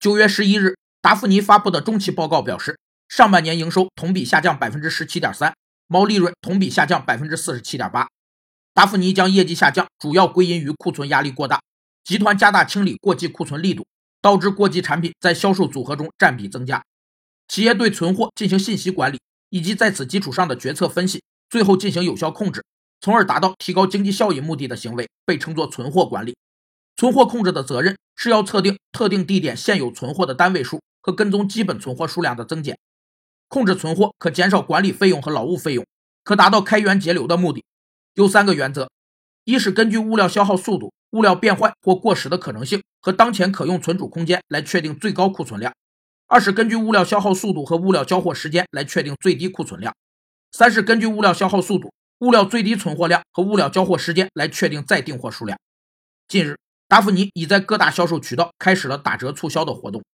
九月十一日，达芙妮发布的中期报告表示，上半年营收同比下降百分之十七点三，毛利润同比下降百分之四十七点八。达芙妮将业绩下降主要归因于库存压力过大，集团加大清理过季库存力度，导致过季产品在销售组合中占比增加。企业对存货进行信息管理，以及在此基础上的决策分析，最后进行有效控制，从而达到提高经济效益目的的行为，被称作存货管理。存货控制的责任是要测定特定地点现有存货的单位数和跟踪基本存货数量的增减。控制存货可减少管理费用和劳务费用，可达到开源节流的目的。有三个原则：一是根据物料消耗速度、物料变坏或过时的可能性和当前可用存储空间来确定最高库存量。二是根据物料消耗速度和物料交货时间来确定最低库存量，三是根据物料消耗速度、物料最低存货量和物料交货时间来确定再订货数量。近日，达芙妮已在各大销售渠道开始了打折促销的活动。